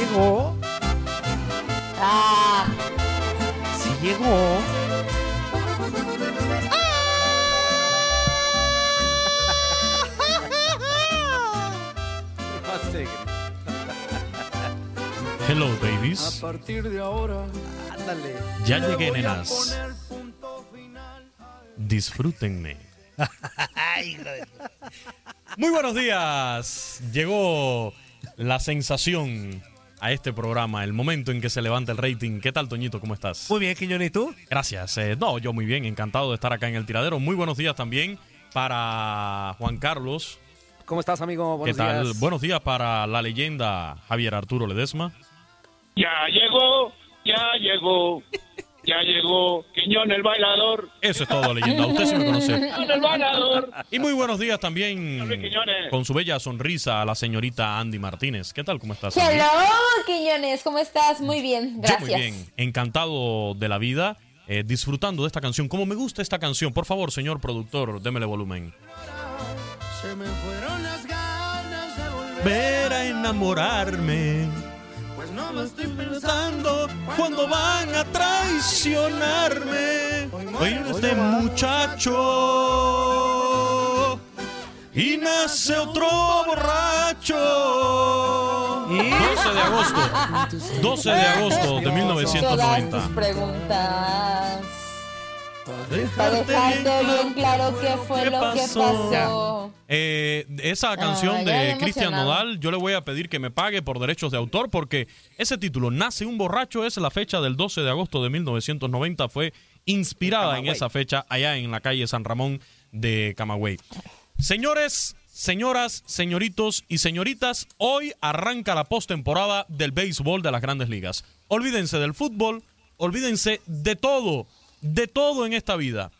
Llegó. Ah, Sí llegó. Hello, babies. partir de ahora. Ándale. Ya llegué, nenas. Disfrútenme. Muy buenos días. Llegó la sensación a este programa, el momento en que se levanta el rating. ¿Qué tal, Toñito? ¿Cómo estás? Muy bien, Quiñones, ¿y tú? Gracias. Eh, no, yo muy bien, encantado de estar acá en el tiradero. Muy buenos días también para Juan Carlos. ¿Cómo estás, amigo? Buenos ¿Qué tal? días. Buenos días para la leyenda Javier Arturo Ledesma. Ya llegó, ya llegó, ya llegó Quiñón el bailador. Eso es todo, leyenda. Usted sí me conoce. Quiñón el bailador. Y muy buenos días también con su bella sonrisa a la señorita Andy Martínez. ¿Qué tal? ¿Cómo estás? Andy? hello, Quiñones, ¿cómo estás? Muy bien, Yo gracias. muy bien, encantado de la vida, eh, disfrutando de esta canción. Como me gusta esta canción, por favor, señor productor, démele volumen. Se me fueron las ganas de volver. Ver a enamorarme, no me estoy pensando cuando van a traicionarme. Hoy este muchacho y nace otro borracho. 12 de agosto, 12 de agosto de Todas 1990. tus preguntas. Para dejarte bien claro qué fue ¿Qué lo que pasó? Eh, esa canción Ah, de Cristian. Nodal, yo le voy a pedir que me pague por derechos de autor porque ese título, Nace un borracho, es la fecha del 12 de agosto de 1990, fue inspirada en esa fecha allá en la calle San Ramón de Camagüey. Señores, señoras, señoritos y señoritas, hoy arranca la postemporada del béisbol de las grandes ligas. Olvídense del fútbol, olvídense de todo, de todo en esta vida.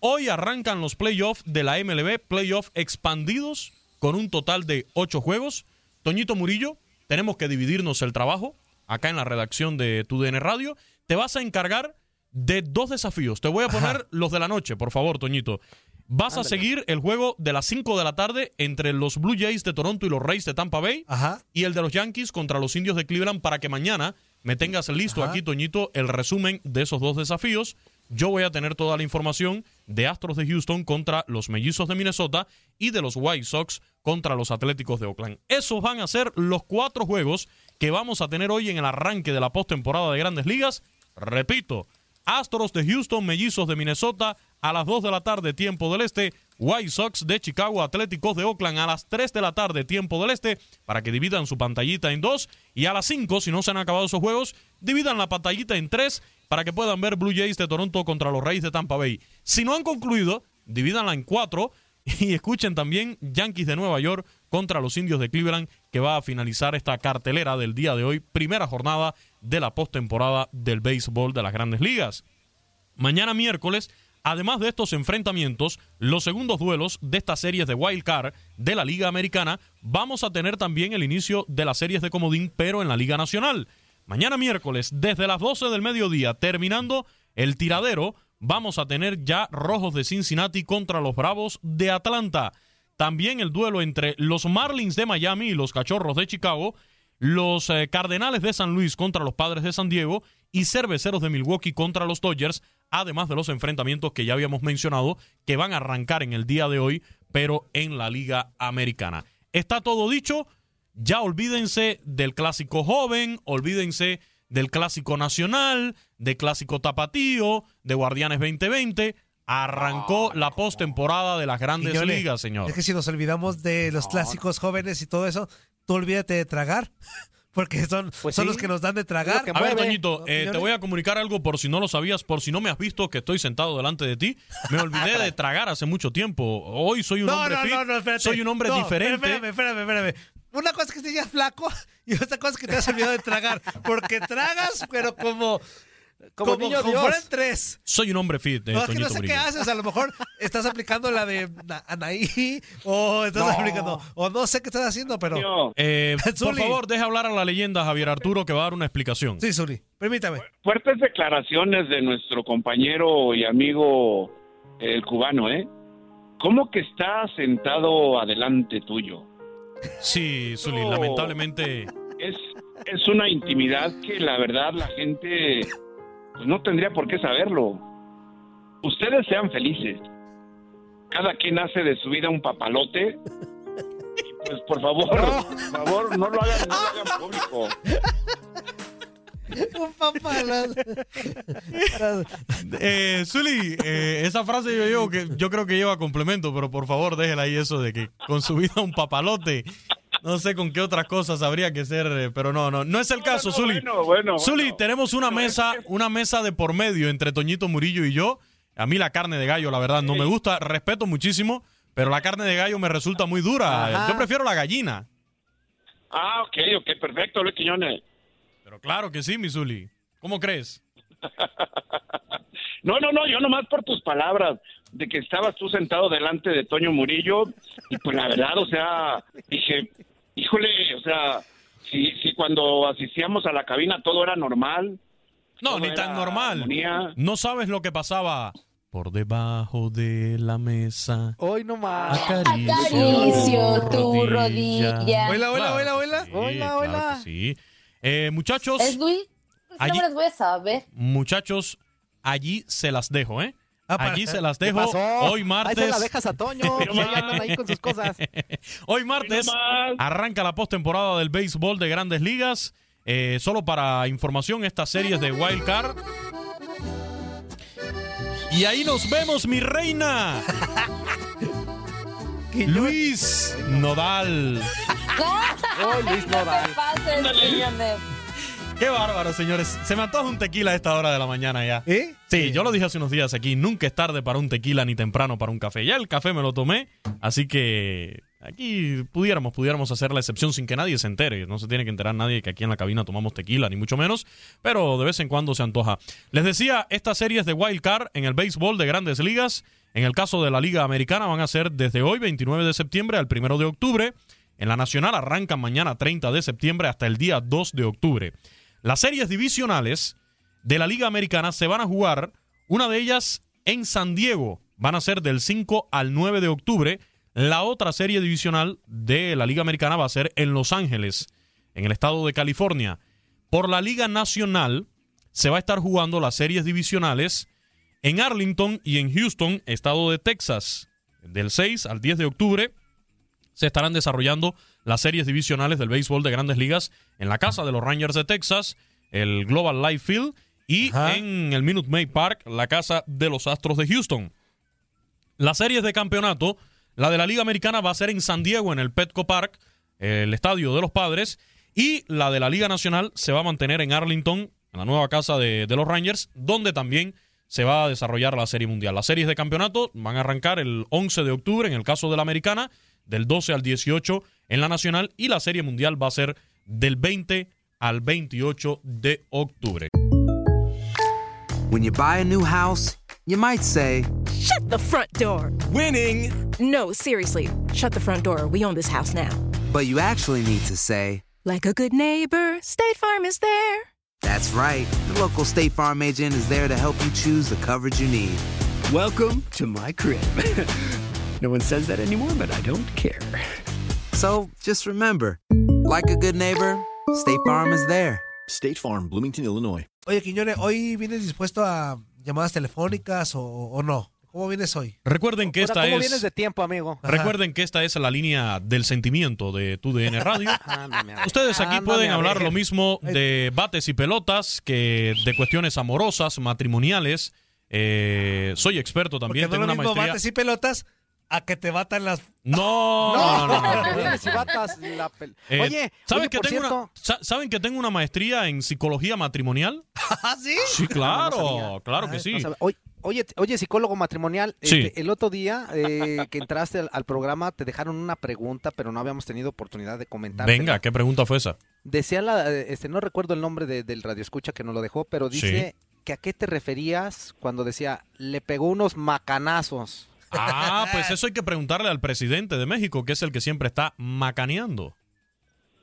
Hoy arrancan los playoffs de la MLB, playoffs expandidos con un total de ocho juegos. Toñito Murillo, tenemos que dividirnos el trabajo acá en la redacción de TUDN Radio. Te vas a encargar de dos desafíos. Te voy a poner los de la noche, por favor, Toñito. Vas a seguir el juego de las 5 de la tarde entre los Blue Jays de Toronto y los Rays de Tampa Bay Ajá. y el de los Yankees contra los Indios de Cleveland para que mañana me tengas listo aquí, Toñito, el resumen de esos dos desafíos. Yo voy a tener toda la información de Astros de Houston contra los Mellizos de Minnesota y de los White Sox contra los Atléticos de Oakland. Esos van a ser los cuatro juegos que vamos a tener hoy en el arranque de la postemporada de Grandes Ligas. Repito, Astros de Houston, Mellizos de Minnesota, a las 2 de la tarde, tiempo del este, White Sox de Chicago, Atléticos de Oakland a las 3 de la tarde, tiempo del este, para que dividan su pantallita en dos. Y a las 5, si no se han acabado esos juegos, dividan la pantallita en tres para que puedan ver Blue Jays de Toronto contra los Reyes de Tampa Bay. Si no han concluido, divídanla en cuatro y escuchen también Yankees de Nueva York contra los Indios de Cleveland, que va a finalizar esta cartelera del día de hoy, primera jornada de la postemporada del béisbol de las grandes ligas. Mañana miércoles, además de estos enfrentamientos, los segundos duelos de estas series de Wild Card de la Liga Americana, vamos a tener también el inicio de las series de Comodín, pero en la Liga Nacional. Mañana miércoles, desde las 12 del mediodía, terminando el tiradero, vamos a tener ya Rojos de Cincinnati contra los Bravos de Atlanta. También el duelo entre los Marlins de Miami y los Cachorros de Chicago, los eh, Cardenales de San Luis contra los Padres de San Diego y Cerveceros de Milwaukee contra los Dodgers, además de los enfrentamientos que ya habíamos mencionado que van a arrancar en el día de hoy, pero en la Liga Americana. Está todo dicho, ya olvídense del clásico joven, olvídense del clásico nacional, de clásico tapatío, de Guardianes 2020. Arrancó la postemporada de las grandes ligas, señor. Es que si nos olvidamos de los clásicos jóvenes y todo eso, tú olvídate de tragar. Porque son, Pues son sí, los que nos dan de tragar. A ver, Doñito, eh, te voy a comunicar algo por si no lo sabías, por si no me has visto que estoy sentado delante de ti. Me olvidé de tragar hace mucho tiempo. Hoy soy un No, hombre no, fit, no, no, espérate. soy un hombre diferente. Espérame, espérame, espérame. Una cosa es que estés ya flaco y otra cosa es que te has olvidado de tragar. Porque tragas, pero como. Como Como, niño como Dios. fueran tres. Soy un hombre fit, eh, No, es que no sé qué haces. A lo mejor estás aplicando la de Na- Anaí o estás No. aplicando. O no sé qué estás haciendo, pero. Eh, por favor, deja hablar a la leyenda Javier Arturo que va a dar una explicación. Sí, Zuli, permítame. Fuertes declaraciones de nuestro compañero y amigo el cubano, ¿eh? ¿Cómo que está sentado adelante tuyo? Sí, Zuli, No. lamentablemente. Es, es una intimidad que la verdad la gente pues, no tendría por qué saberlo. Ustedes sean felices. Cada quien hace de su vida un papalote. Y pues por favor, por favor, no lo hagan, no lo hagan público. Un. Eh, Zuli, eh, esa frase yo, llevo que, yo creo que lleva complemento, pero por favor déjela ahí eso de que con su vida un papalote. No sé con qué otras cosas habría que ser, eh, pero no, no, no es el caso, Zuli. bueno, bueno, Zuli, tenemos una mesa, una mesa de por medio entre Toñito Murillo y yo. A mí la carne de gallo, la verdad, no me gusta, respeto muchísimo, pero la carne de gallo me resulta muy dura. Ajá. Yo prefiero la gallina. Ah, ok, ok, perfecto, Luis Quiñones. Pero claro que sí, mi Zuli. ¿Cómo crees? No, no, no, yo nomás por tus palabras de que estabas tú sentado delante de Toño Murillo y pues la verdad, o sea, dije, híjole, o sea, si, si cuando asistíamos a la cabina todo era normal. No, ni tan normal. armonía. No sabes lo que pasaba por debajo de la mesa. Hoy no más. Acaricio tu rodilla. Hola, hola, hola, que hola. sí, Hola, claro hola. sí. Eh, muchachos, ¿Es Luis? Pues Allí- no me las voy a saber. muchachos, allí se las dejo, ¿eh? Ah, para- Allí se las ¿Qué dejo. pasó? Hoy Ahí se martes. la dejas a Toño. que ya andan ahí con sus cosas. Hoy martes arranca la postemporada del béisbol de Grandes Ligas. Eh, solo para información, estas series de Wild Card. Y ahí nos vemos, mi reina. Luis Nodal. Oh, Luis No Nodal. te pases, Quiñones. Qué bárbaro, señores. Se me antoja un tequila a esta hora de la mañana ya. ¿Eh? Sí, yo lo dije hace unos días aquí, nunca es tarde para un tequila ni temprano para un café. Ya el café me lo tomé, así que aquí pudiéramos, pudiéramos hacer la excepción sin que nadie se entere. No se tiene que enterar nadie que aquí en la cabina tomamos tequila, ni mucho menos, pero de vez en cuando se antoja. Les decía, estas series de Wild Card en el béisbol de grandes ligas, en el caso de la Liga Americana, van a ser desde hoy, 29 de septiembre, al 1 de octubre. En la Nacional arrancan mañana 30 de septiembre hasta el día 2 de octubre. Las series divisionales de la Liga Americana se van a jugar, una de ellas en San Diego, van a ser del 5 al 9 de octubre. La otra serie divisional de la Liga Americana va a ser en Los Ángeles, en el estado de California. Por la Liga Nacional se va a estar jugando las series divisionales en Arlington y en Houston, estado de Texas. Del 6 al 10 de octubre se estarán desarrollando las series divisionales del béisbol de grandes ligas en la casa de los Rangers de Texas, el Global Life Field y Ajá. en el Minute Maid Park, la casa de los Astros de Houston. Las series de campeonato, la de la Liga Americana va a ser en San Diego, en el Petco Park, el estadio de los padres, y la de la Liga Nacional se va a mantener en Arlington, en la nueva casa de, de los Rangers, donde también se va a desarrollar la Serie Mundial. Las series de campeonato van a arrancar el 11 de octubre en el caso de la Americana, del 12 al 18 en la Nacional, y la Serie Mundial va a ser del 20 al 28 de octubre. When you buy a new house, you might say, Shut the front door. Winning! No, seriously. Shut the front door. We own this house now. But you actually need to say, Like a good neighbor, State Farm is there. That's right. The local State Farm agent is there to help you choose the coverage you need. Welcome to my crib. no one says that anymore, but I don't care. So just remember, like a good neighbor, State Farm is there. State Farm, Bloomington, Illinois. Oye, Quiñones, ¿hoy vienes dispuesto a llamadas telefónicas o, o no? ¿Cómo vienes hoy? Recuerden que esta ¿Cómo es vienes de tiempo, amigo? Recuerden que esta es la línea del sentimiento de TUDN Radio. Ustedes aquí Ándame, pueden hablar lo mismo de bates y pelotas que de cuestiones amorosas, matrimoniales. Eh, soy experto Porque también, no tengo es lo una mismo maestría. bates y pelotas a que te batan las... No, no, no, no, no. Vienes y batas la pel- Eh, Oye, ¿saben, oye, que tengo cierto, una, sa- ¿Saben que tengo una maestría en psicología matrimonial? ¿Ah, sí? Sí, claro, sabía. claro que sí. no sabe- oye, oye, oye, psicólogo matrimonial, Sí. este, el otro día eh, que entraste al, al programa te dejaron una pregunta, pero no habíamos tenido oportunidad de comentar. Venga, ¿qué pregunta fue esa? Decía la, eh, este, no recuerdo el nombre de- del radioescucha que nos lo dejó, pero dice que a qué te referías cuando decía le pegó unos macanazos. Ah, pues eso hay que preguntarle al presidente de México, que es el que siempre está macaneando.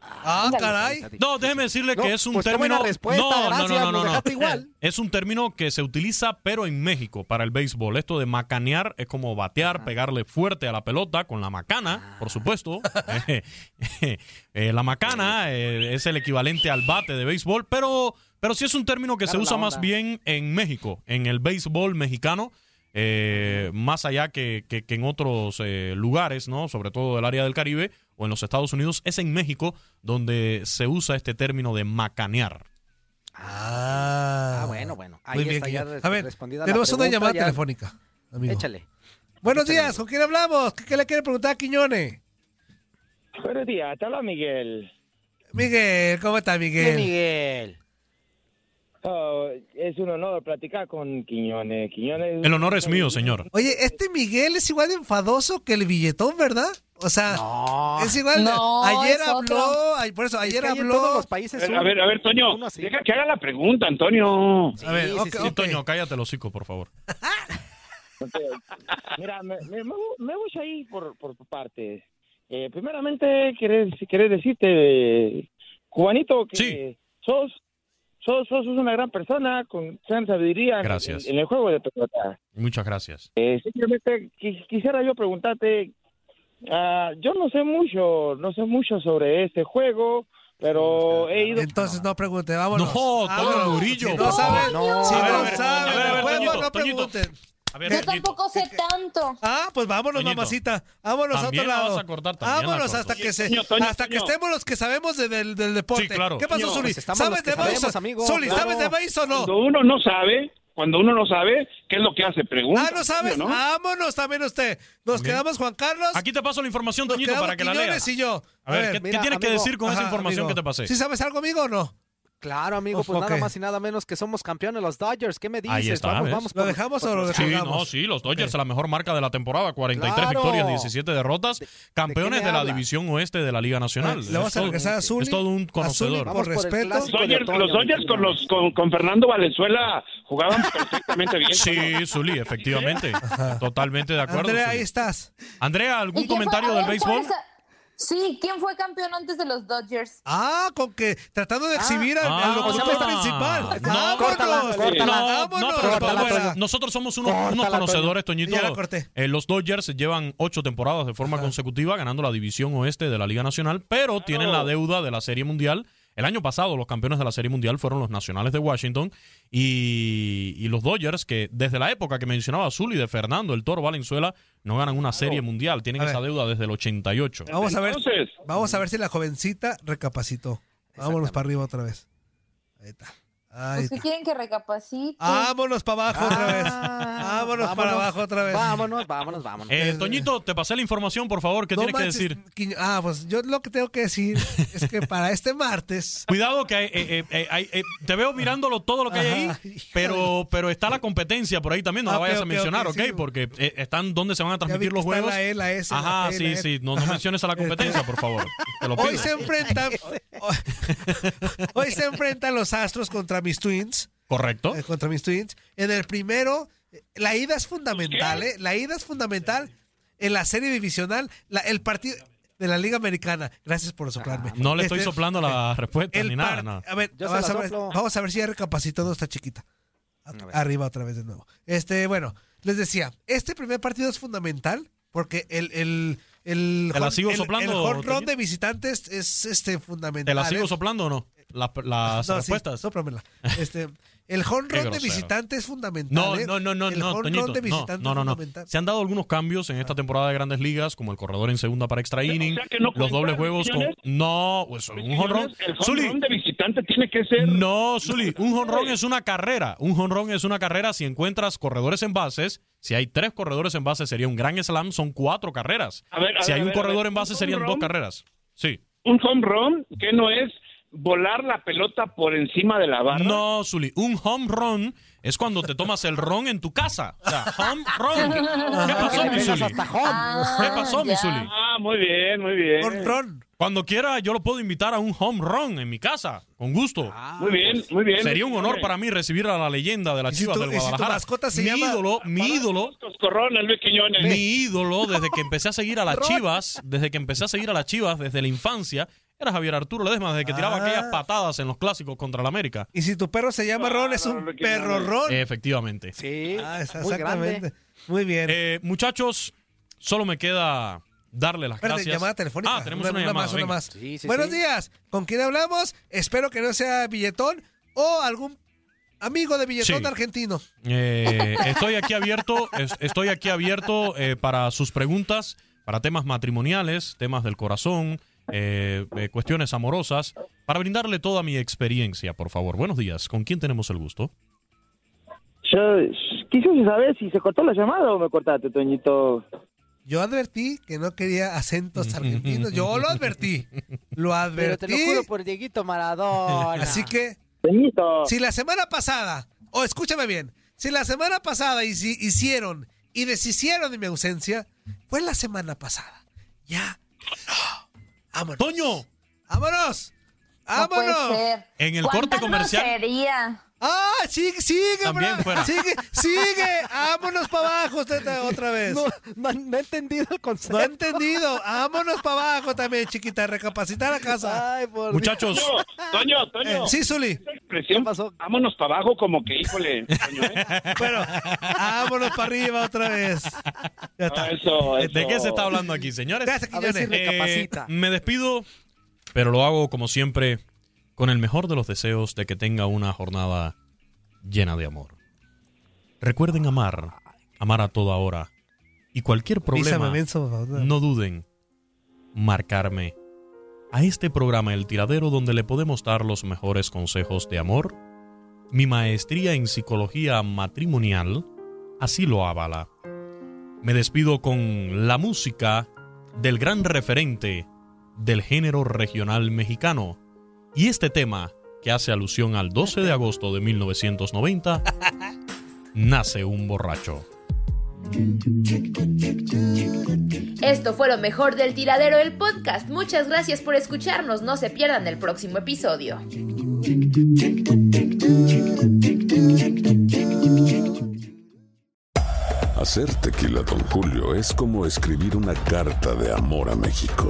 Ah, caray. No, déjeme decirle No, que es un pues término. no, no, gracias, no, no, nos no, no. dejaste igual. Es un término que se utiliza, pero en México, para el béisbol. Esto de macanear es como batear, pegarle fuerte a la pelota con la macana, por supuesto. Eh, la macana eh, es el equivalente al bate de béisbol, pero, pero sí es un término que se usa más bien en México, en el béisbol mexicano. Eh, más allá que, que- que en otros eh, lugares, ¿no? Sobre todo del área del Caribe o en los Estados Unidos, es en México donde se usa este término de macanear. Ah, Ah, bueno, bueno. Ahí Muy bien, está ya A ver, respondida la tenemos una llamada ya- telefónica, amigo. Échale. Buenos Échale, días, ¿con quién hablamos? ¿Qué, qué le quiere preguntar a Quiñones? Buenos días, te habla Miguel. Miguel, ¿cómo está Miguel? Miguel? Oh, es un honor platicar con Quiñones. Quiñones El honor es mío, señor. Oye, este Miguel es igual de enfadoso que el billetón, ¿verdad? O sea, es igual. No, ayer es habló, ay, por eso, ayer que habló. todos los países A ver, a ver, a ver, Toño, deja que haga la pregunta, Antonio. A ver, Sí. Toño, cállate el hocico, por favor. Mira, me, me, me voy- me voy a ir por, por partes. Eh, primeramente, querés, querés decirte, eh, Juanito, que sos, sos, sos una gran persona con gran sabiduría en- Gracias. En, en el juego de pelota. Muchas gracias. Eh, simplemente qui- quisiera yo preguntarte, ah, yo no sé mucho, no sé mucho sobre este juego, pero he ido... Entonces no pregunte, vámonos. No, Toño Vámonos. Murillo, Si no saben, favor. si no Toñito, no Toñito. pregunten. A ver, Yo tampoco sé tanto. Ah, pues vámonos, Toñito. mamacita. Vámonos a otro la lado. vas a cortar, la vámonos hasta que se, Toño, Toño, hasta que estemos los que sabemos de- del, del deporte. Sí, claro. ¿Qué pasó, Zuli? pues ¿Sabes de sabemos, amigo, Zuli, claro. ¿sabes de béis o no? Cuando uno no sabe, cuando uno no sabe, ¿qué es lo que hace? Pregunta. Ah, ¿no sabes? ¿no? Vámonos también usted. Nos También. quedamos Juan Carlos. Aquí te paso la información, Toñito, para que la leas. y yo. A ver, ¿qué, qué mira, tienes que decir con esa información amigo. que te pasé? ¿Sí sabes algo, amigo, o no? Claro, amigo, pues nada más y nada menos que somos campeones los Dodgers. ¿Qué me dices? Ahí está, vamos, vamos. ¿Lo por- dejamos por- o lo Sí, dejamos? no, sí, los Dodgers, la mejor marca de la temporada, 43 Claro. victorias, 17 derrotas, campeones de, la habla? división oeste de la Liga Nacional. Le Es a todo- regresar a Zuli. Es todo un conocedor. Vamos por respeto. Dodgers, los Dodgers con, los, con, con Fernando Valenzuela jugaban perfectamente bien. Sí, Zuli, efectivamente. Totalmente de acuerdo. Andrea, Zuli. ahí estás. Andrea, ¿Y ¿algún comentario del béisbol? ¿cuál es a- Sí, ¿quién fue campeón antes de los Dodgers? Ah, con que tratando de exhibir al, al Ah, locutor ah. principal. No, vámonos, córtala, córtala. No, vámonos. no, pero Córtala, bueno, nosotros somos unos, unos Córtala, conocedores, Toñito. Ya la corté. Eh, los Dodgers llevan ocho temporadas de forma consecutiva ganando la división oeste de la Liga Nacional, pero tienen la deuda de la Serie Mundial. El año pasado los campeones de la Serie Mundial fueron los Nacionales de Washington y, y los Dodgers que desde la época que mencionaba Zully de Fernando, el Toro Valenzuela, no ganan una Serie Mundial. Tienen A ver. esa deuda desde el 88. Vamos a ver. Entonces, Vamos a ver si la jovencita recapacitó. Vámonos para arriba otra vez. Ahí está. Pues que quieren que recapacite. Vámonos para abajo otra vez. Vámonos, para abajo otra vez. Vámonos, vámonos, vámonos. Eh, Toñito, te pasé la información, por favor, ¿qué No tienes que decir? Quiño- Ah, pues yo lo que tengo que decir es que para este martes. Cuidado que hay- eh, eh, eh, hay- eh, te veo mirándolo todo lo que hay Ajá, ahí, pero, pero está la competencia por ahí también, no Ah, la vayas ok, a mencionar, ok, ¿ok? sí. Porque eh, están donde se van a transmitir los está juegos. la E, la S, la Ajá, P, sí, la sí, no, no menciones a la competencia, por favor. Te lo Hoy se enfrentan. hoy se enfrentan los Astros contra mis Twins. Correcto. eh, contra mis Twins. En el primero, la ida es fundamental, ¿eh? La ida es fundamental en la serie divisional. la- el partido de la Liga Americana. Gracias por soplarme. No le estoy Este, soplando la respuesta el ni nada. no. A ver, Yo se vamos la a, ver, soplo. vamos a ver si ya recapacitó esta chiquita. Arriba otra vez de nuevo. Este, bueno, les decía, este primer partido es fundamental porque el el el, ¿Te la home- sigo el- soplando, el home run Toñito? de visitantes es este fundamental. ¿Te la sigo ¿eh? soplando o no? La- las No, sí, respuestas. sóplamela. Este, el home run de visitante es fundamental. No, ¿eh? no, no, no, el no, home Toñito, run de no, visitante no, es no, no. fundamental. Se han dado algunos cambios en esta temporada de Grandes Ligas, como el corredor en segunda para extra inning, sea que no los dobles juegos con... No, pues un jonrón. El home run de visitante tiene que ser. No, Zuli, un jonrón es una carrera. Un jonrón es una carrera si encuentras corredores en bases. Si hay tres corredores en bases sería un gran slam, son cuatro carreras. A ver, a si ver, hay un corredor ver, en bases un serían home dos run. carreras. Sí. Un home run que no es volar la pelota por encima de la barra. No, Zuli, un home run es cuando te tomas el ron en tu casa. O sea, home run. ¿Qué, pasó, mi Zuli? ¿Qué pasó, mi Zuli? Ah, muy bien, muy bien. Home run. Cuando quiera, yo lo puedo invitar a un home run en mi casa, con gusto. Muy bien, muy bien. Sería un honor para mí recibir a la leyenda de las ¿Y si Chivas del y si tu Guadalajara. mi llama- ídolo, mi ídolo, Coscorrón, Luis Quiñones. mi ídolo desde que empecé a seguir a las Chivas, desde que empecé a seguir a las Chivas desde la infancia, era Javier Arturo Ledesma, desde que tiraba Ah. aquellas patadas en los clásicos contra la América. Y si tu perro se llama Ron, es un perro Ron. Efectivamente. Sí, Ah, es- muy exactamente. grande. Muy bien. Eh, muchachos, solo me queda darle las Espérate, gracias. llamada telefónica. Ah, tenemos una, llamada. más, una más. Sí, sí, Buenos sí. días. ¿Con quién hablamos? Espero que no sea Billetón o algún amigo de Billetón Sí. argentino. Eh, estoy aquí abierto, es- estoy aquí abierto eh, para sus preguntas, para temas matrimoniales, temas del corazón, eh, eh, cuestiones amorosas, para brindarle toda mi experiencia, por favor. Buenos días. ¿Con quién tenemos el gusto? Yo quisiera saber si se cortó la llamada o me cortaste, Toñito. Yo advertí que no quería acentos argentinos. Yo lo advertí. Lo Pero advertí. te lo juro por Dieguito Maradona. Así que, Toñito. si la semana pasada, o escúchame bien, si la semana pasada hici- hicieron y deshicieron de mi ausencia, fue la semana pasada. Ya. No. Vámonos. ¡Toño! ¡Vámonos! No puede ¡Vámonos! ser. En el ¿Cuánta corte comercial. grosería? ¡Ah! ¡Sigue, sigue, También bro! fuera. ¡Sigue, sigue! ¡Vámonos para abajo usted otra vez! No, no, no he entendido el concepto. No he entendido. Vámonos para abajo también, chiquita. Recapacitar a casa. Ay, por Muchachos, Toño, Toño. Eh, sí, Zuli. Esa expresión, vámonos para abajo como que, híjole, Toño, ¿eh? Bueno, vámonos para arriba otra vez. Ya está. Eso, eso. ¿de qué se está hablando aquí, señores? Gracias, A ver si Quiñones. Eh, recapacita. me despido, pero lo hago como siempre, con el mejor de los deseos de que tenga una jornada llena de amor. Recuerden amar, amar a toda hora. Y cualquier problema, no duden, marcarme a este programa El Tiradero donde le podemos dar los mejores consejos de amor. Mi maestría en psicología matrimonial así lo avala. Me despido con la música del gran referente del género regional mexicano. Y este tema, que hace alusión al 12 de agosto de 1990, Nace un borracho. Esto fue lo mejor del tiradero del podcast. Muchas gracias por escucharnos. No se pierdan el próximo episodio. Hacer tequila, Don Julio, es como escribir una carta de amor a México.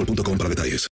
boostmobile.com para detalles.